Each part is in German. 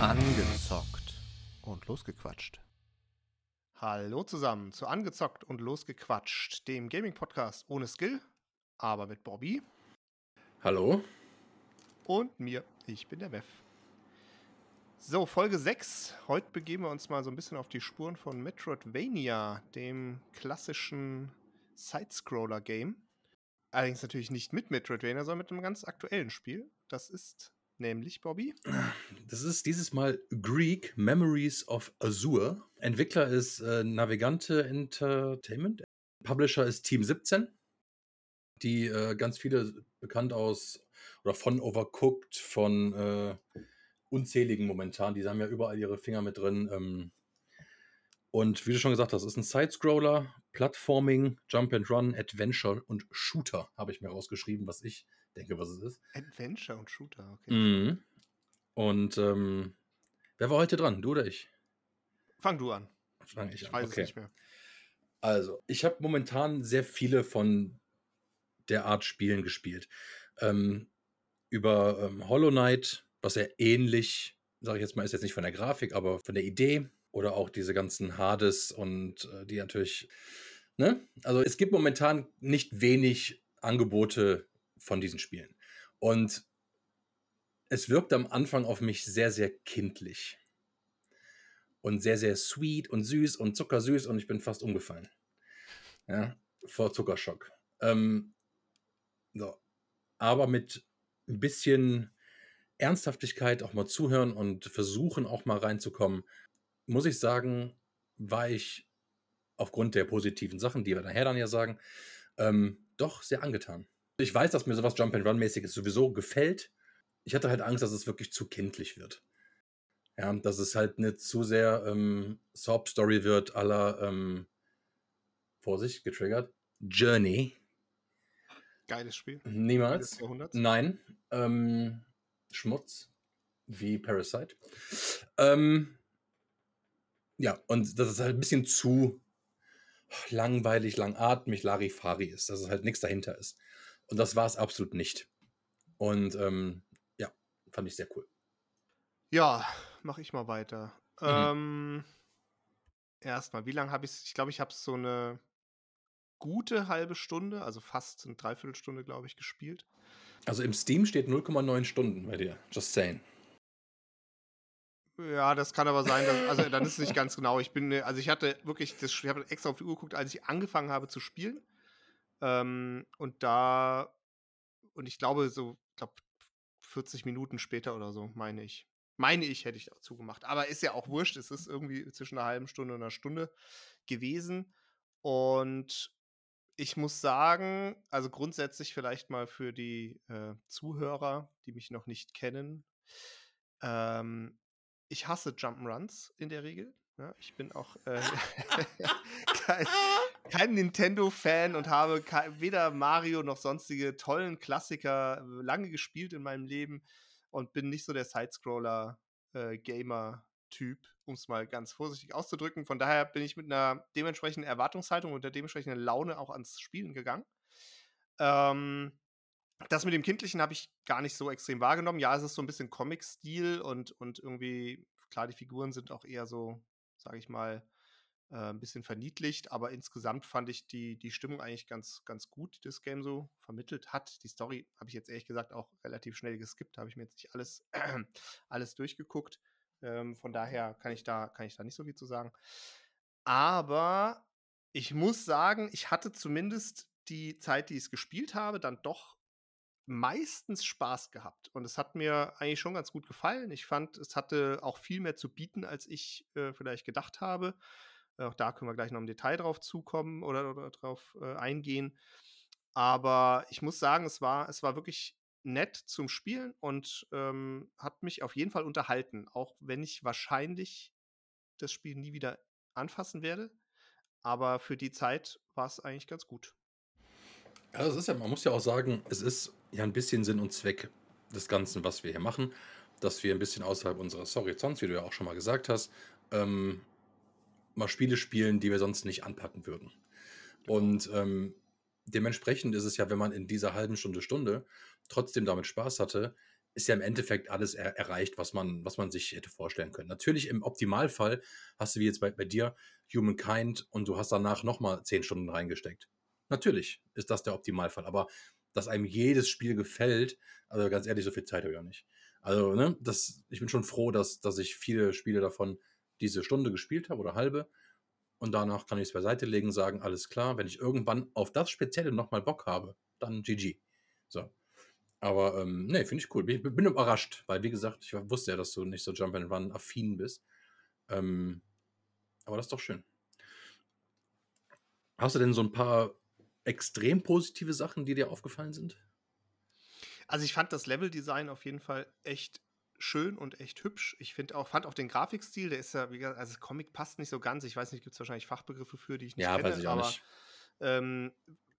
Angezockt und losgequatscht. Hallo zusammen zu Angezockt und losgequatscht, dem Gaming-Podcast ohne Skill, aber mit Bobby Hallo? und mir. Ich bin der Mev. So, Folge 6. Heute begeben wir uns mal so ein bisschen auf die Spuren von Metroidvania, dem klassischen Sidescroller-Game. Allerdings natürlich nicht mit Metroidvania, sondern mit einem ganz aktuellen Spiel. Das ist nämlich, Bobby, Das ist dieses Mal Greek Memories of Azure. Entwickler ist äh, Navigante Entertainment. Publisher ist Team 17, die äh, ganz viele bekannt aus oder von Overcooked, von äh, unzähligen momentan. Die haben ja überall ihre Finger mit drin. Ähm, und wie du schon gesagt hast, ist ein Sidescroller, Plattforming, Jump and Run, Adventure und Shooter, habe ich mir rausgeschrieben, was ich denke, was es ist. Adventure und Shooter, okay. Mhm. Und ähm, wer war heute dran? Du oder ich? Fang du an. Fang Ich an. weiß okay. es nicht mehr. Also, ich habe momentan sehr viele von der Art Spielen gespielt. Ähm, über ähm, Hollow Knight, was ja ähnlich, sage ich jetzt mal, ist jetzt nicht von der Grafik, aber von der Idee. Oder auch diese ganzen Hades und äh, die natürlich, ne? Also es gibt momentan nicht wenig Angebote von diesen Spielen. Und es wirkt am Anfang auf mich sehr, sehr kindlich. Und sehr, sehr sweet und süß und zuckersüß und ich bin fast umgefallen. Ja, vor Zuckerschock. Ähm, so. Aber mit ein bisschen Ernsthaftigkeit auch mal zuhören und versuchen auch mal reinzukommen, muss ich sagen, war ich aufgrund der positiven Sachen, die wir nachher dann ja sagen, ähm, doch sehr angetan. Ich weiß, dass mir sowas Jump and Run mäßiges sowieso gefällt. Ich hatte halt Angst, dass es wirklich zu kindlich wird. Ja, dass es halt nicht zu sehr ähm, Soap-Story wird, aller ähm, Vorsicht, getriggert. Journey. Geiles Spiel. Niemals. Nein. Ähm, Schmutz. Wie Parasite. Ähm, ja, und dass es halt ein bisschen zu langweilig, langatmig, Larifari ist, dass es halt nichts dahinter ist. Und das war es absolut nicht. Und ähm, ja, fand ich sehr cool. Ja, mach ich mal weiter. Mhm. Ähm, erstmal, wie lange habe ich Ich glaube, ich habe so eine gute halbe Stunde, also fast eine Dreiviertelstunde, glaube ich, gespielt. Also im Steam steht 0,9 Stunden bei dir. Just saying. Ja, das kann aber sein, dass, also dann ist es nicht ganz genau. Ich bin, also ich hatte wirklich, das, ich habe extra auf die Uhr geguckt, als ich angefangen habe zu spielen. Ähm, und da, und ich glaube, so, ich glaube, 40 Minuten später oder so, meine ich. Meine ich, hätte ich dazu gemacht. Aber ist ja auch wurscht. Es ist irgendwie zwischen einer halben Stunde und einer Stunde gewesen. Und ich muss sagen, also grundsätzlich vielleicht mal für die äh, Zuhörer, die mich noch nicht kennen, ähm, ich hasse Jump'n'Runs in der Regel. Ja, ich bin auch äh, kein, kein Nintendo-Fan und habe weder Mario noch sonstige tollen Klassiker äh, lange gespielt in meinem Leben und bin nicht so der Sidescroller-Gamer-Typ, um es mal ganz vorsichtig auszudrücken. Von daher bin ich mit einer dementsprechenden Erwartungshaltung und der dementsprechenden Laune auch ans Spielen gegangen. Ähm, das mit dem Kindlichen habe ich gar nicht so extrem wahrgenommen. Ja, es ist so ein bisschen Comic-Stil und, und irgendwie, klar, die Figuren sind auch eher so, sage ich mal, äh, ein bisschen verniedlicht, aber insgesamt fand ich die, die Stimmung eigentlich ganz, ganz gut, die das Game so vermittelt hat. Die Story habe ich jetzt ehrlich gesagt auch relativ schnell geskippt, habe ich mir jetzt nicht alles, alles durchgeguckt. Ähm, von daher kann ich, da, kann ich da nicht so viel zu sagen. Aber ich muss sagen, ich hatte zumindest die Zeit, die ich es gespielt habe, dann doch meistens Spaß gehabt. Und es hat mir eigentlich schon ganz gut gefallen. Ich fand, es hatte auch viel mehr zu bieten, als ich äh, vielleicht gedacht habe. Äh, Auch da können wir gleich noch im Detail drauf zukommen oder, oder drauf äh, eingehen. Aber ich muss sagen, es war, es war wirklich nett zum Spielen und ähm, hat mich auf jeden Fall unterhalten, auch wenn ich wahrscheinlich das Spiel nie wieder anfassen werde. Aber für die Zeit war es eigentlich ganz gut. Ja, das ist ja, man muss ja auch sagen, es ist ja ein bisschen Sinn und Zweck des Ganzen, was wir hier machen, dass wir ein bisschen außerhalb unseres Horizonts, wie du ja auch schon mal gesagt hast, ähm, mal Spiele spielen, die wir sonst nicht anpacken würden. Und ähm, dementsprechend ist es ja, wenn man in dieser halben Stunde, Stunde trotzdem damit Spaß hatte, ist ja im Endeffekt alles er erreicht, was man, was man sich hätte vorstellen können. Natürlich im Optimalfall hast du wie jetzt bei, bei dir Humankind und du hast danach nochmal zehn Stunden reingesteckt. Natürlich ist das der Optimalfall, aber dass einem jedes Spiel gefällt, also ganz ehrlich, so viel Zeit habe ich auch nicht. Also, ne, das, ich bin schon froh, dass, dass ich viele Spiele davon diese Stunde gespielt habe oder halbe. Und danach kann ich es beiseite legen, sagen, alles klar, wenn ich irgendwann auf das Spezielle nochmal Bock habe, dann GG. So. Aber ähm, nee, finde ich cool. Ich bin überrascht, weil wie gesagt, ich wusste ja, dass du nicht so Jump and Run affin bist. Ähm, aber das ist doch schön. Hast du denn so ein paar extrem positive Sachen, die dir aufgefallen sind? Also ich fand das Leveldesign auf jeden Fall echt schön und echt hübsch. Ich finde auch, fand auch den Grafikstil, der ist ja, wie gesagt, also das Comic passt nicht so ganz. Ich weiß nicht, gibt es wahrscheinlich Fachbegriffe für, die ich nicht ja, kenne, weiß ich auch aber nicht. Ähm,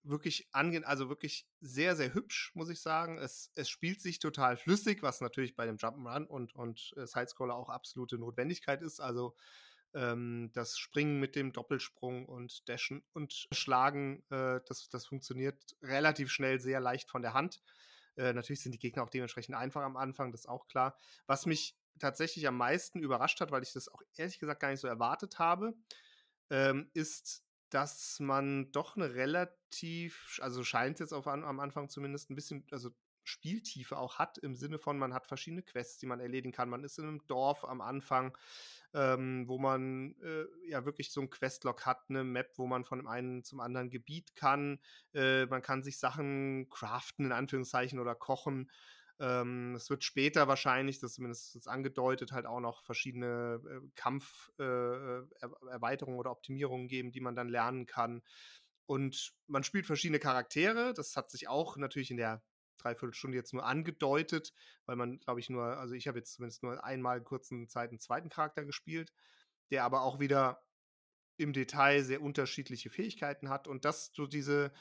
wirklich ange also wirklich sehr, sehr hübsch, muss ich sagen. Es, es spielt sich total flüssig, was natürlich bei dem Jump'n'Run und, und äh, Sidescroller auch absolute Notwendigkeit ist. Also ähm, das Springen mit dem Doppelsprung und Dashen und Schlagen, äh, das, das funktioniert relativ schnell sehr leicht von der Hand. Äh, natürlich sind die Gegner auch dementsprechend einfach am Anfang, das ist auch klar. Was mich tatsächlich am meisten überrascht hat, weil ich das auch ehrlich gesagt gar nicht so erwartet habe, ähm, ist dass man doch eine relativ, also scheint jetzt auf, am Anfang zumindest ein bisschen, also Spieltiefe auch hat, im Sinne von, man hat verschiedene Quests, die man erledigen kann. Man ist in einem Dorf am Anfang, ähm, wo man äh, ja wirklich so ein Questlog hat, eine Map, wo man von dem einen zum anderen Gebiet kann. Äh, man kann sich Sachen craften, in Anführungszeichen, oder kochen. Ähm, es wird später wahrscheinlich, das zumindest ist angedeutet, halt auch noch verschiedene äh, Kampferweiterungen äh, oder Optimierungen geben, die man dann lernen kann. Und man spielt verschiedene Charaktere. Das hat sich auch natürlich in der Dreiviertelstunde jetzt nur angedeutet, weil man, glaube ich, nur, also ich habe jetzt zumindest nur einmal in kurzen Zeit einen zweiten Charakter gespielt, der aber auch wieder im Detail sehr unterschiedliche Fähigkeiten hat. Und das so diese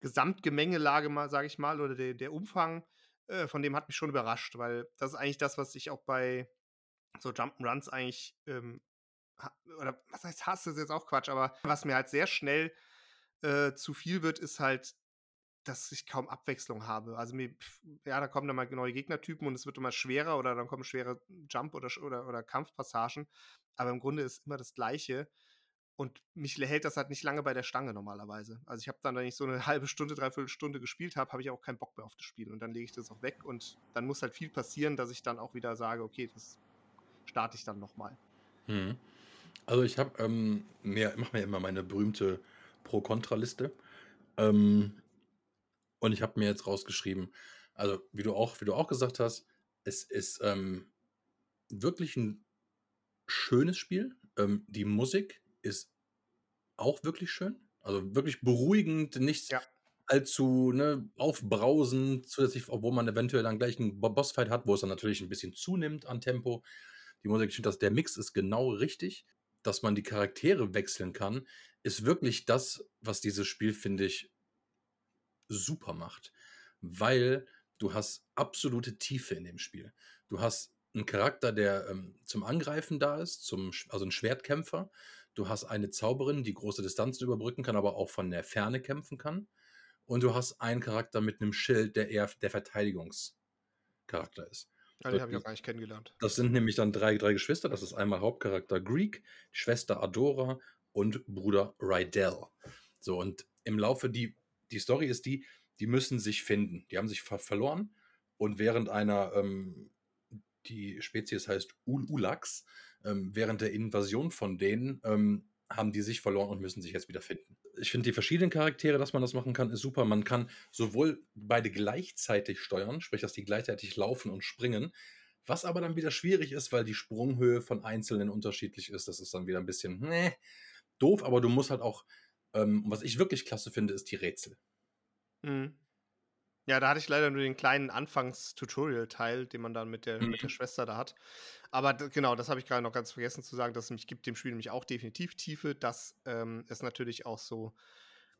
Gesamtgemengelage, mal, sage ich mal, oder der, der Umfang, äh, von dem hat mich schon überrascht, weil das ist eigentlich das, was ich auch bei so Jump'n'Runs eigentlich, ähm, oder was heißt Hass, ist jetzt auch Quatsch, aber was mir halt sehr schnell äh, zu viel wird, ist halt, dass ich kaum Abwechslung habe. Also mir, ja, da kommen dann mal neue Gegnertypen und es wird immer schwerer oder dann kommen schwere Jump- oder, oder, oder Kampfpassagen. Aber im Grunde ist immer das Gleiche. Und mich hält das halt nicht lange bei der Stange normalerweise. Also ich habe dann, wenn ich so eine halbe Stunde, dreiviertel Stunde gespielt habe, habe ich auch keinen Bock mehr auf das Spiel. Und dann lege ich das auch weg und dann muss halt viel passieren, dass ich dann auch wieder sage, okay, das starte ich dann nochmal. Hm. Also ich habe, ähm, mache mir immer meine berühmte Pro-Kontra-Liste. Ähm, und ich habe mir jetzt rausgeschrieben, also wie du auch, wie du auch gesagt hast, es ist ähm, wirklich ein schönes Spiel. Ähm, die Musik ist auch wirklich schön. Also wirklich beruhigend, nicht Ja. allzu ne, aufbrausend, zusätzlich, obwohl man eventuell dann gleich einen Bossfight hat, wo es dann natürlich ein bisschen zunimmt an Tempo. Die Musik, ich finde, dass der Mix ist genau richtig. Dass man die Charaktere wechseln kann, ist wirklich das, was dieses Spiel, finde ich, super macht. Weil du hast absolute Tiefe in dem Spiel. Du hast einen Charakter, der ähm, zum Angreifen da ist, zum, also ein Schwertkämpfer. Du hast eine Zauberin, die große Distanzen überbrücken kann, aber auch von der Ferne kämpfen kann. Und du hast einen Charakter mit einem Schild, der eher der Verteidigungscharakter ist. Ja, den habe ich auch gar nicht kennengelernt. Das sind nämlich dann drei, drei Geschwister. Das ist einmal Hauptcharakter Greek, Schwester Adora und Bruder Rydell. So, und im Laufe, die, die Story ist die, die müssen sich finden. Die haben sich ver verloren und während einer, ähm, die Spezies heißt Ul Ulax, ähm, während der Invasion von denen ähm, haben die sich verloren und müssen sich jetzt wieder finden. Ich finde die verschiedenen Charaktere, dass man das machen kann, ist super. Man kann sowohl beide gleichzeitig steuern, sprich, dass die gleichzeitig laufen und springen, was aber dann wieder schwierig ist, weil die Sprunghöhe von Einzelnen unterschiedlich ist. Das ist dann wieder ein bisschen nee, doof, aber du musst halt auch, ähm, was ich wirklich klasse finde, ist die Rätsel. Mhm. Ja, da hatte ich leider nur den kleinen Anfangs-Tutorial-Teil, den man dann mit der, Mhm. mit der Schwester da hat. Aber genau, das habe ich gerade noch ganz vergessen zu sagen, dass es mich gibt dem Spiel nämlich auch definitiv Tiefe, dass ähm, es natürlich auch so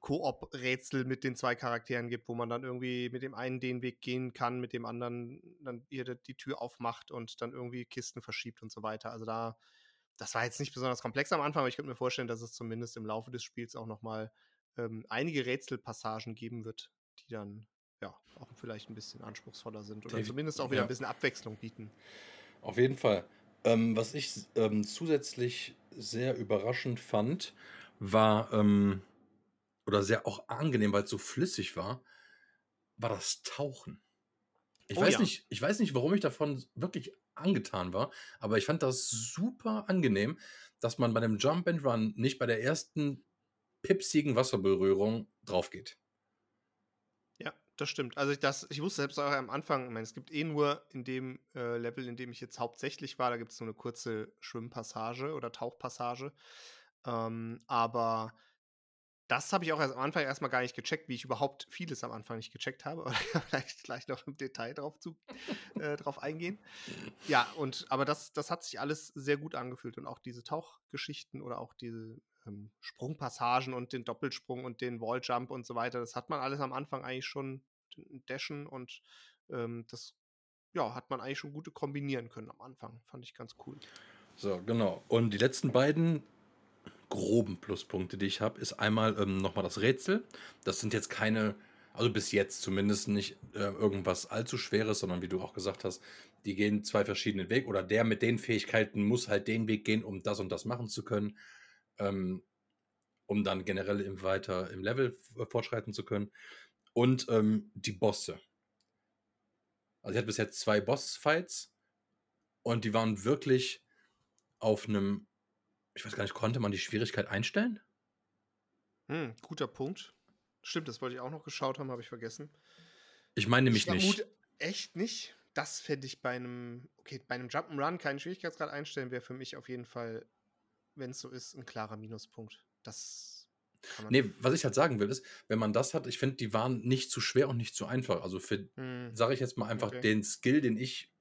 Koop-Rätsel mit den zwei Charakteren gibt, wo man dann irgendwie mit dem einen den Weg gehen kann, mit dem anderen dann ihr die- die Tür aufmacht und dann irgendwie Kisten verschiebt und so weiter. Also da, das war jetzt nicht besonders komplex am Anfang, aber ich könnte mir vorstellen, dass es zumindest im Laufe des Spiels auch noch mal ähm, einige Rätselpassagen geben wird, die dann ja, auch vielleicht ein bisschen anspruchsvoller sind oder Defin- zumindest auch wieder ja. ein bisschen Abwechslung bieten. Auf jeden Fall. Ähm, was ich ähm, zusätzlich sehr überraschend fand, war, ähm, oder sehr auch angenehm, weil es so flüssig war, war das Tauchen. Ich Oh weiß ja. nicht, ich weiß nicht, warum ich davon wirklich angetan war, aber ich fand das super angenehm, dass man bei dem Jump and Run nicht bei der ersten pipsigen Wasserberührung drauf geht. Ja, das stimmt. Also ich, das, ich wusste selbst auch am Anfang, ich meine, es gibt eh nur in dem äh, Level, in dem ich jetzt hauptsächlich war, da gibt es nur eine kurze Schwimmpassage oder Tauchpassage. Ähm, aber das habe ich auch am Anfang erstmal gar nicht gecheckt, wie ich überhaupt vieles am Anfang nicht gecheckt habe. Aber vielleicht gleich noch im Detail drauf, zu, äh, drauf eingehen. Ja, und aber das, das hat sich alles sehr gut angefühlt. Und auch diese Tauchgeschichten oder auch diese ähm, Sprungpassagen und den Doppelsprung und den Walljump und so weiter, das hat man alles am Anfang eigentlich schon dashen und ähm, das ja, hat man eigentlich schon gut kombinieren können am Anfang. Fand ich ganz cool. So, genau. Und die letzten beiden groben Pluspunkte, die ich habe, ist einmal ähm, nochmal das Rätsel. Das sind jetzt keine, also bis jetzt zumindest nicht äh, irgendwas allzu Schweres, sondern wie du auch gesagt hast, die gehen zwei verschiedene Wege oder der mit den Fähigkeiten muss halt den Weg gehen, um das und das machen zu können, ähm, um dann generell im weiter im Level f- fortschreiten zu können. Und ähm, die Bosse. Also ich hatte bis jetzt zwei Bossfights und die waren wirklich auf einem, ich weiß gar nicht, konnte man die Schwierigkeit einstellen? Hm, guter Punkt. Stimmt, das wollte ich auch noch geschaut haben, habe ich vergessen. Ich meine nämlich ich nicht. echt nicht. Das fände ich bei einem, okay, bei einem Jump'n'Run keinen Schwierigkeitsgrad einstellen, wäre für mich auf jeden Fall, wenn es so ist, ein klarer Minuspunkt. Das kann man. Nee, was ich halt sagen will, ist, wenn man das hat, ich finde, die waren nicht zu schwer und nicht zu einfach. Also für, Hm, sage ich jetzt mal einfach, Okay. den Skill, den ich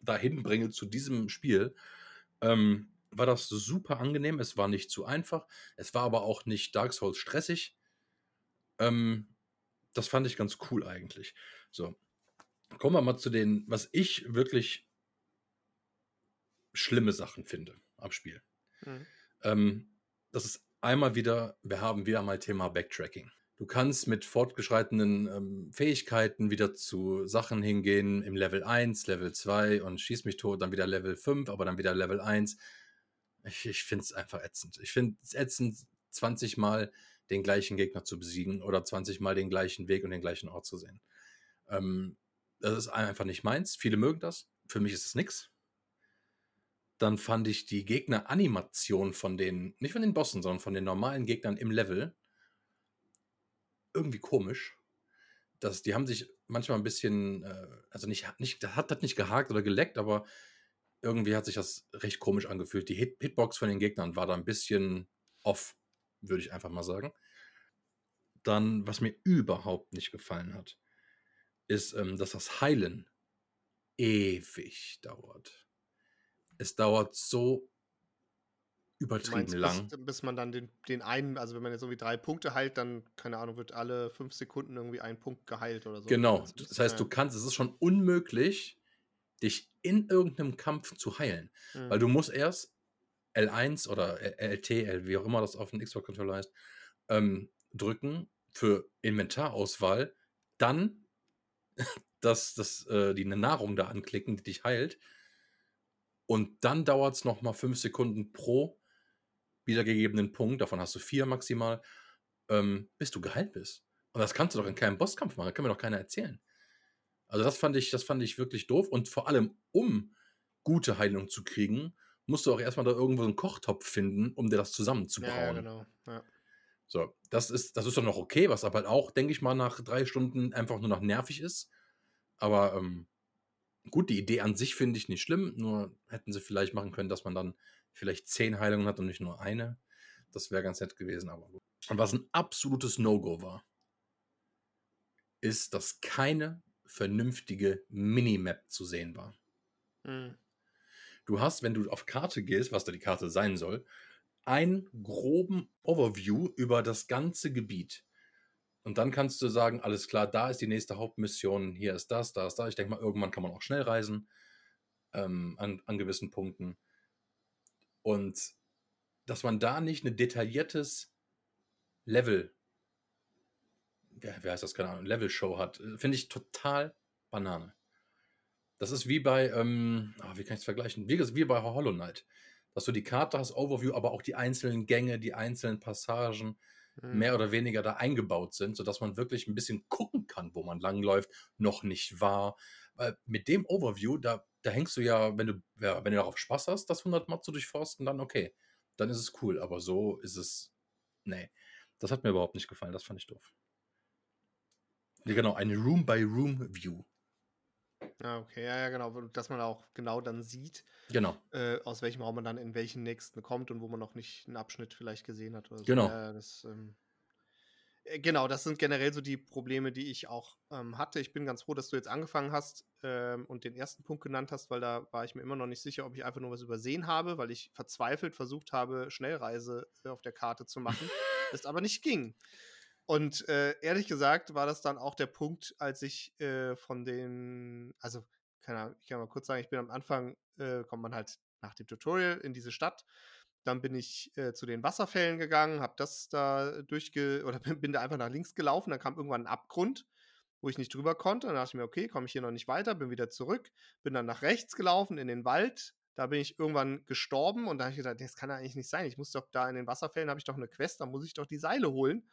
dahin bringe zu diesem Spiel, ähm, war das super angenehm. Es war nicht zu einfach. Es war aber auch nicht Dark Souls stressig. Ähm, das fand ich ganz cool eigentlich. So. Kommen wir mal zu den, was ich wirklich schlimme Sachen finde am Spiel. hm. Ähm, das ist einmal wieder, wir haben wieder mal Thema Backtracking. Du kannst mit fortgeschreitenen ähm, Fähigkeiten wieder zu Sachen hingehen im Level 1, Level 2 und schieß mich tot, dann wieder Level 5, aber dann wieder Level 1. Ich, ich finde es einfach ätzend. Ich finde es ätzend, 20 Mal den gleichen Gegner zu besiegen oder 20 Mal den gleichen Weg und den gleichen Ort zu sehen. Ähm, das ist einfach nicht meins. Viele mögen das. Für mich ist es nix. Dann fand ich die Gegner-Animation von den, nicht von den Bossen, sondern von den normalen Gegnern im Level irgendwie komisch. Das, die haben sich manchmal ein bisschen, äh, also nicht, nicht, hat das nicht gehakt oder geleckt, aber irgendwie hat sich das recht komisch angefühlt. Die Hit Hitbox von den Gegnern war da ein bisschen off, würde ich einfach mal sagen. Dann, was mir überhaupt nicht gefallen hat, ist, ähm, dass das Heilen ewig dauert. Es dauert so Du übertrieben meinst, lang. bis, bis man dann den, den einen, also wenn man jetzt irgendwie drei Punkte heilt, dann, keine Ahnung, wird alle fünf Sekunden irgendwie ein Punkt geheilt oder so. Genau. Das heißt, du kannst, es ist schon unmöglich, dich in irgendeinem Kampf zu heilen. Hm. Weil du musst erst L1 oder LT, L, wie auch immer das auf dem Xbox-Controller heißt, ähm, drücken für Inventarauswahl, dann das, das, äh, die Nahrung da anklicken, die dich heilt. Und dann dauert es nochmal fünf Sekunden pro wiedergegebenen Punkt, davon hast du vier maximal, ähm, bis du geheilt bist. Und das kannst du doch in keinem Bosskampf machen, das kann mir doch keiner erzählen. Also das fand ich, das fand ich wirklich doof. Und vor allem, um gute Heilung zu kriegen, musst du auch erstmal da irgendwo einen Kochtopf finden, um dir das zusammenzubrauen. ja, genau. Ja. So, das ist, das ist doch noch okay, was aber halt auch, denke ich mal, nach drei Stunden einfach nur noch nervig ist. Aber ähm, gut, die Idee an sich finde ich nicht schlimm, nur hätten sie vielleicht machen können, dass man dann vielleicht zehn Heilungen hat und nicht nur eine. Das wäre ganz nett gewesen, aber gut. Und was ein absolutes No-Go war, ist, dass keine vernünftige Minimap zu sehen war. Hm. Du hast, wenn du auf Karte gehst, was da die Karte sein soll, einen groben Overview über das ganze Gebiet. Und dann kannst du sagen, alles klar, da ist die nächste Hauptmission, hier ist das, da ist da. Ich denke mal, irgendwann kann man auch schnell reisen ähm, an, an gewissen Punkten. Und dass man da nicht ein detailliertes Level wer, wer heißt das, keine Ahnung, Level-Show hat, finde ich total Banane. Das ist wie bei, ähm, oh, wie kann ich es vergleichen? Wie, wie bei Hollow Knight. Dass du die Karte hast, Overview, aber auch die einzelnen Gänge, die einzelnen Passagen mhm. mehr oder weniger da eingebaut sind, sodass man wirklich ein bisschen gucken kann, wo man langläuft, noch nicht war. Weil mit dem Overview, da, da hängst du ja, wenn du, ja, wenn du darauf Spaß hast, das 100 Mal zu durchforsten, dann okay. Dann ist es cool, aber so ist es, nee. Das hat mir überhaupt nicht gefallen, das fand ich doof. Ja, genau, eine Room-by-Room-View. Ah, okay, ja, ja, genau, dass man auch genau dann sieht, Genau. äh, aus welchem Raum man dann in welchen nächsten kommt und wo man noch nicht einen Abschnitt vielleicht gesehen hat oder so. Genau. Ja, das, ähm, äh, genau, das sind generell so die Probleme, die ich auch ähm, hatte. Ich bin ganz froh, dass du jetzt angefangen hast ähm, und den ersten Punkt genannt hast, weil da war ich mir immer noch nicht sicher, ob ich einfach nur was übersehen habe, weil ich verzweifelt versucht habe, Schnellreise äh, auf der Karte zu machen, es aber nicht ging. Und äh, ehrlich gesagt war das dann auch der Punkt, als ich äh, von den, also, keine Ahnung, ich kann mal kurz sagen, ich bin am Anfang, äh, kommt man halt nach dem Tutorial in diese Stadt. Dann bin ich äh, zu den Wasserfällen gegangen, habe das da durchge, oder bin, bin da einfach nach links gelaufen. Dann kam irgendwann ein Abgrund, wo ich nicht drüber konnte. Dann dachte ich mir, okay, komme ich hier noch nicht weiter, bin wieder zurück, bin dann nach rechts gelaufen in den Wald. Da bin ich irgendwann gestorben und da habe ich gedacht, das kann ja eigentlich nicht sein. Ich muss doch da in den Wasserfällen, habe ich doch eine Quest, da muss ich doch die Seile holen.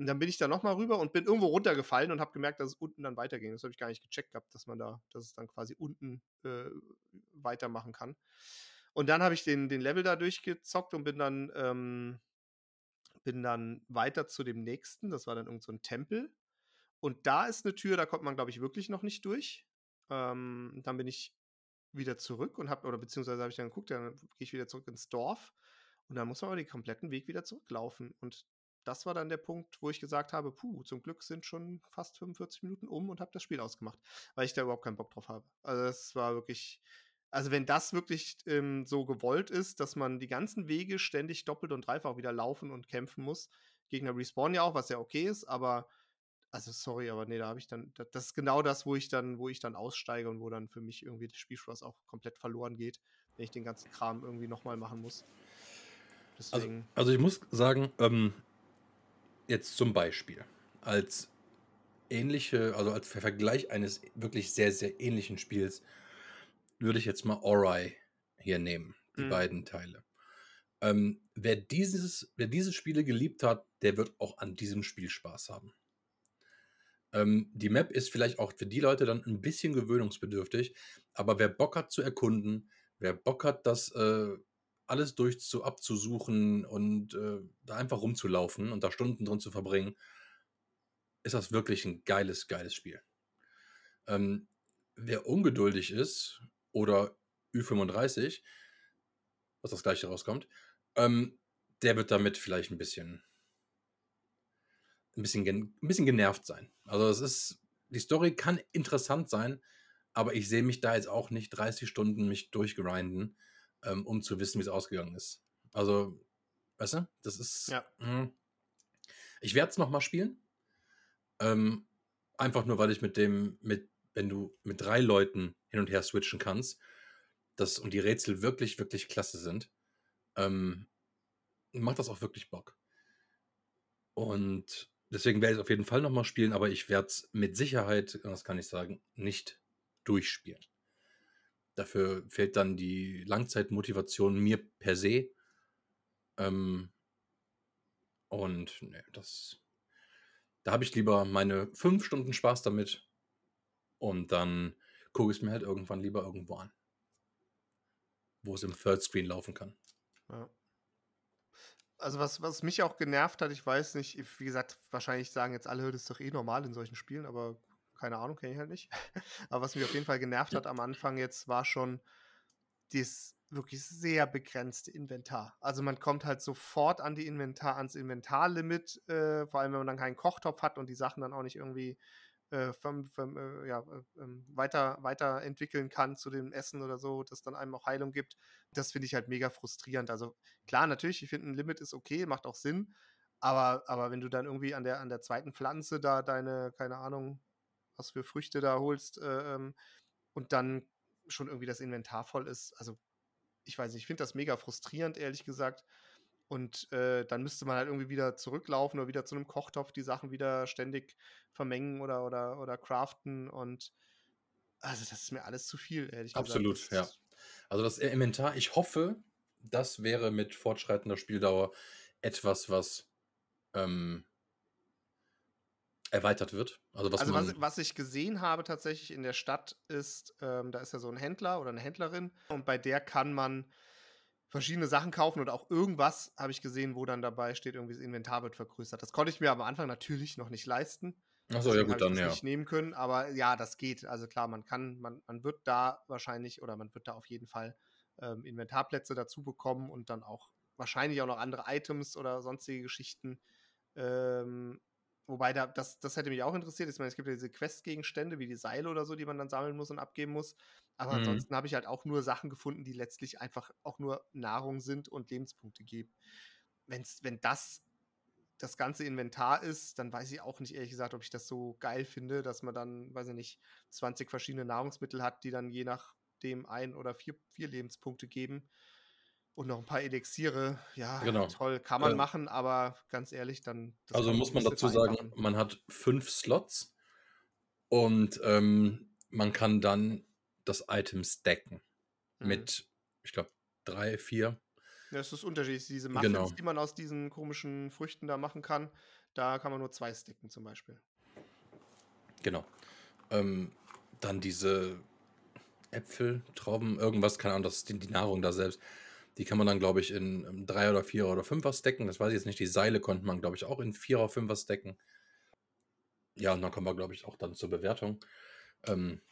Und dann bin ich da nochmal rüber und bin irgendwo runtergefallen und habe gemerkt, dass es unten dann weiterging. Das habe ich gar nicht gecheckt gehabt, dass man da, dass es dann quasi unten äh, weitermachen kann. Und dann habe ich den, den Level da durchgezockt und bin dann, ähm, bin dann weiter zu dem nächsten. Das war dann irgend so ein Tempel. Und da ist eine Tür, da kommt man, glaube ich, wirklich noch nicht durch. Ähm, dann bin ich wieder zurück und habe, oder beziehungsweise habe ich dann geguckt, dann gehe ich wieder zurück ins Dorf. Und dann muss man aber den kompletten Weg wieder zurücklaufen. Und das war dann der Punkt, wo ich gesagt habe, puh, zum Glück sind schon fast 45 Minuten um und habe das Spiel ausgemacht, weil ich da überhaupt keinen Bock drauf habe. Also das war wirklich, also wenn das wirklich ähm, so gewollt ist, dass man die ganzen Wege ständig doppelt und dreifach wieder laufen und kämpfen muss, Gegner respawnen ja auch, was ja okay ist, aber also sorry, aber nee, da habe ich dann, das ist genau das, wo ich dann, wo ich dann aussteige und wo dann für mich irgendwie der Spielspaß auch komplett verloren geht, wenn ich den ganzen Kram irgendwie nochmal machen muss. Also. Also, also ich muss sagen, ähm, jetzt zum Beispiel als ähnliche, also als Vergleich eines wirklich sehr, sehr ähnlichen Spiels, würde ich jetzt mal Ori hier nehmen, die mhm. beiden Teile. Ähm, wer, dieses, wer diese Spiele geliebt hat, der wird auch an diesem Spiel Spaß haben. Ähm, die Map ist vielleicht auch für die Leute dann ein bisschen gewöhnungsbedürftig, aber wer Bock hat zu erkunden, wer Bock hat, das äh, alles durch zu, abzusuchen und äh, da einfach rumzulaufen und da Stunden drin zu verbringen, ist das wirklich ein geiles, geiles Spiel. Ähm, wer ungeduldig ist oder Ü35, was das gleiche rauskommt, ähm, der wird damit vielleicht ein bisschen, ein bisschen, ein bisschen genervt sein. Also es ist, die Story kann interessant sein, aber ich sehe mich da jetzt auch nicht 30 Stunden mich durchgrinden ähm, um zu wissen, wie es ausgegangen ist. Also, weißt du, das ist. Ja. Mh. Ich werde es nochmal spielen. Ähm, einfach nur, weil ich mit dem, mit, wenn du mit drei Leuten hin und her switchen kannst, das und die Rätsel wirklich, wirklich klasse sind, ähm, macht das auch wirklich Bock. Und deswegen werde ich es auf jeden Fall nochmal spielen, aber ich werde es mit Sicherheit, das kann ich sagen, nicht durchspielen. Dafür fehlt dann die Langzeitmotivation mir per se. Ähm, und ne, das. Da habe ich lieber meine fünf Stunden Spaß damit. Und dann gucke ich es mir halt irgendwann lieber irgendwo an. Wo es im Third Screen laufen kann. Ja. Also was, was mich auch genervt hat, ich weiß nicht, wie gesagt, wahrscheinlich sagen jetzt alle, das ist doch eh normal in solchen Spielen, aber keine Ahnung, kenne ich halt nicht. Aber was mich auf jeden Fall genervt hat am Anfang jetzt, war schon das wirklich sehr begrenzte Inventar. Also man kommt halt sofort an die Inventar, ans Inventarlimit, äh, vor allem wenn man dann keinen Kochtopf hat und die Sachen dann auch nicht irgendwie äh, vom, vom, äh, ja, äh, ähm, weiter, weiterentwickeln kann zu dem Essen oder so, das dann einem auch Heilung gibt. Das finde ich halt mega frustrierend. Also klar, natürlich, ich finde ein Limit ist okay, macht auch Sinn, aber, aber wenn du dann irgendwie an der, an der zweiten Pflanze da deine, keine Ahnung, was für Früchte da holst äh, ähm, und dann schon irgendwie das Inventar voll ist. Also, ich weiß nicht, ich finde das mega frustrierend, ehrlich gesagt. Und äh, dann müsste man halt irgendwie wieder zurücklaufen oder wieder zu einem Kochtopf die Sachen wieder ständig vermengen oder, oder, oder craften. Und also das ist mir alles zu viel, ehrlich Absolut, gesagt. ja. Also das Inventar, ich hoffe, das wäre mit fortschreitender Spieldauer etwas, was ähm, erweitert wird. Also, was, Also was, was ich gesehen habe tatsächlich in der Stadt ist, ähm, da ist ja so ein Händler oder eine Händlerin und bei der kann man verschiedene Sachen kaufen und auch irgendwas habe ich gesehen, wo dann dabei steht, irgendwie das Inventar wird vergrößert. Das konnte ich mir am Anfang natürlich noch nicht leisten. Achso, ja gut, dann ja. nicht nehmen können, aber ja, das geht. Also klar, man kann, man, man wird da wahrscheinlich oder man wird da auf jeden Fall ähm, Inventarplätze dazu bekommen und dann auch wahrscheinlich auch noch andere Items oder sonstige Geschichten. Ähm, wobei da, das, das hätte mich auch interessiert. Ich meine, es gibt ja diese Questgegenstände wie die Seile oder so, die man dann sammeln muss und abgeben muss. Aber Mhm. ansonsten habe ich halt auch nur Sachen gefunden, die letztlich einfach auch nur Nahrung sind und Lebenspunkte geben. Wenn's, wenn das das ganze Inventar ist, dann weiß ich auch nicht ehrlich gesagt, ob ich das so geil finde, dass man dann, weiß ich nicht, 20 verschiedene Nahrungsmittel hat, die dann je nachdem ein oder vier, vier Lebenspunkte geben. Und noch ein paar Elixiere. Ja, Genau. toll, kann man Äh, machen, aber ganz ehrlich, dann. das Also muss man dazu sagen, vereinfachen. man hat fünf Slots und ähm, man kann dann das Item stacken Mhm. mit, ich glaube, drei, vier. Ja, es ist unterschiedlich. Diese Muffins, Genau. die man aus diesen komischen Früchten da machen kann, da kann man nur zwei sticken zum Beispiel. Genau. Ähm, dann diese Äpfel, Trauben, irgendwas, keine Ahnung, das ist die, die Nahrung da selbst. Die kann man dann, glaube ich, in ähm, drei oder vier oder fünfer stacken. Das weiß ich jetzt nicht. Die Seile konnte man, glaube ich, auch in vierer, fünfer stacken. Ja, und dann kommen wir, glaube ich, auch dann zur Bewertung. Ähm,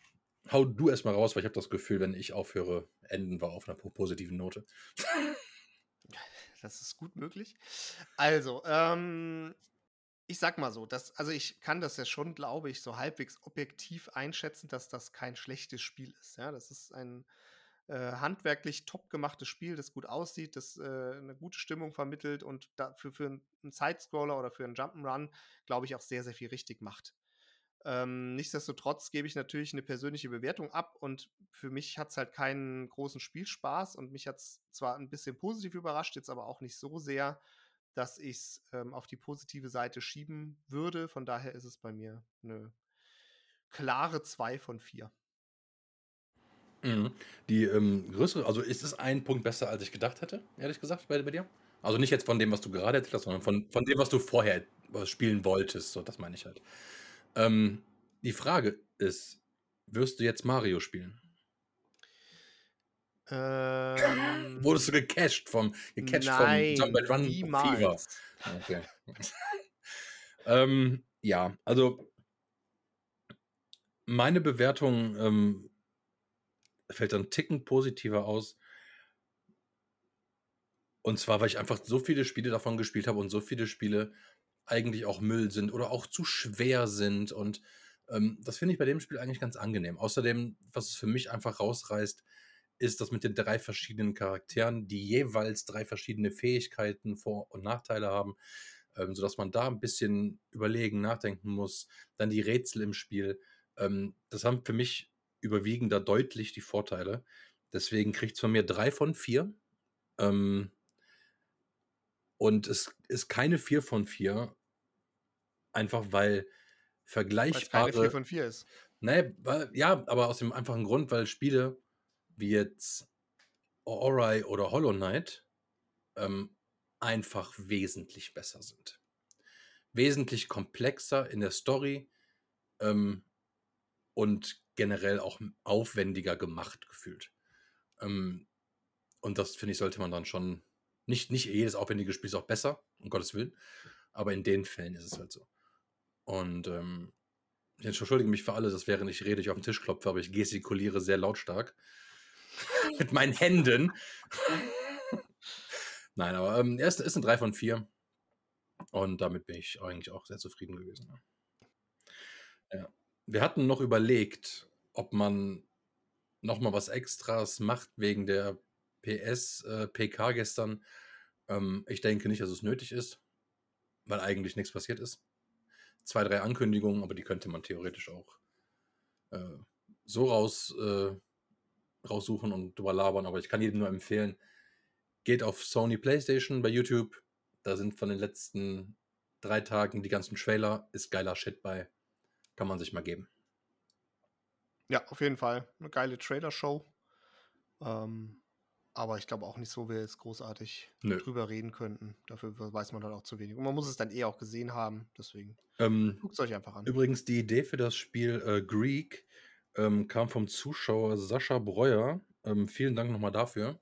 hau du erstmal raus, weil ich habe das Gefühl, wenn ich aufhöre, enden wir auf einer po- positiven Note. Das ist gut möglich. Also, ähm, ich sag mal so, dass, also ich kann das ja schon, glaube ich, so halbwegs objektiv einschätzen, dass das kein schlechtes Spiel ist. Ja, das ist ein äh, handwerklich top gemachtes Spiel, das gut aussieht, das äh, eine gute Stimmung vermittelt und dafür für einen Sidescroller oder für einen Jump'n'Run, glaube ich, auch sehr, sehr viel richtig macht. Ähm, nichtsdestotrotz gebe ich natürlich eine persönliche Bewertung ab und für mich hat es halt keinen großen Spielspaß und mich hat es zwar ein bisschen positiv überrascht, jetzt aber auch nicht so sehr, dass ich es ähm, auf die positive Seite schieben würde. Von daher ist es bei mir eine klare 2 von 4. Mhm. Die ähm, größere, also ist es ein Punkt besser, als ich gedacht hätte, ehrlich gesagt, bei, bei dir? Also nicht jetzt von dem, was du gerade erzählt hast, sondern von, von dem, was du vorher spielen wolltest. So, das meine ich halt. Ähm, die Frage ist, wirst du jetzt Mario spielen? Ähm, Wurdest du gecatcht vom, gecatcht vom nein, Jump and Run Fever? niemals. Okay. ähm, ja, also meine Bewertung ähm, fällt dann Ticken positiver aus. Und zwar, weil ich einfach so viele Spiele davon gespielt habe und so viele Spiele eigentlich auch Müll sind oder auch zu schwer sind. Und ähm, das finde ich bei dem Spiel eigentlich ganz angenehm. Außerdem, was es für mich einfach rausreißt, ist das mit den drei verschiedenen Charakteren, die jeweils drei verschiedene Fähigkeiten, Vor- und Nachteile haben, ähm, sodass man da ein bisschen überlegen, nachdenken muss. Dann die Rätsel im Spiel. Ähm, das haben für mich überwiegend da deutlich die Vorteile. Deswegen kriegt es von mir drei von vier. Ähm, und es ist keine vier von vier, einfach weil Weil es keine 4 vergleichbare. von 4 ist. Nee, weil, ja, aber aus dem einfachen Grund, weil Spiele wie jetzt Ori oder Hollow Knight ähm, einfach wesentlich besser sind. Wesentlich komplexer in der Story ähm, und generell auch aufwendiger gemacht gefühlt. Ähm, und das finde ich, sollte man dann schon. Nicht, nicht jedes aufwendige Spiel ist auch besser, um Gottes Willen. Aber in den Fällen ist es halt so. Und ähm, ich entschuldige mich für alle, dass während ich rede, ich auf den Tisch klopfe, aber ich gestikuliere sehr lautstark. Mit meinen Händen. Nein, aber ähm, er ist, ist ein 3 von 4. Und damit bin ich eigentlich auch sehr zufrieden gewesen. Ja. Wir hatten noch überlegt, ob man nochmal was Extras macht wegen der PS, äh, PK gestern. Ähm, ich denke nicht, dass es nötig ist, weil eigentlich nichts passiert ist. Zwei, drei Ankündigungen, aber die könnte man theoretisch auch äh, so raus, äh, raussuchen und drüber labern. Aber ich kann jedem nur empfehlen, geht auf Sony PlayStation bei YouTube. Da sind von den letzten drei Tagen die ganzen Trailer. Ist geiler Shit bei. Kann man sich mal geben. Ja, auf jeden Fall. Eine geile Trailer-Show. Ähm, aber ich glaube auch nicht so, wie wir jetzt großartig Nö. drüber reden könnten. Dafür weiß man dann auch zu wenig. Und man muss es dann eh auch gesehen haben. Deswegen Ähm, guckt es euch einfach an. übrigens, die Idee für das Spiel äh, Greek ähm, kam vom Zuschauer Sascha Breuer. Ähm, vielen Dank nochmal dafür.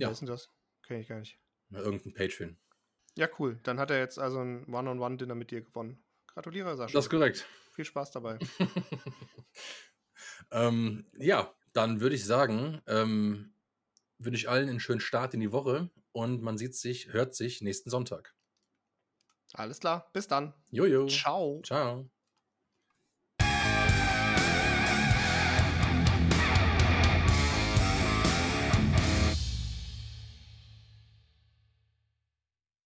Wer Ja, ist denn das? Kenne ich gar nicht. Na, irgendein Patreon. Ja, cool. Dann hat er jetzt also ein One-on-One-Dinner mit dir gewonnen. Gratuliere, Sascha. Das ist korrekt. Viel Spaß dabei. ähm, ja, dann würde ich sagen, ähm, wünsche ich allen einen schönen Start in die Woche und man sieht sich, hört sich nächsten Sonntag. Alles klar. Bis dann. Jojo. Ciao. Ciao.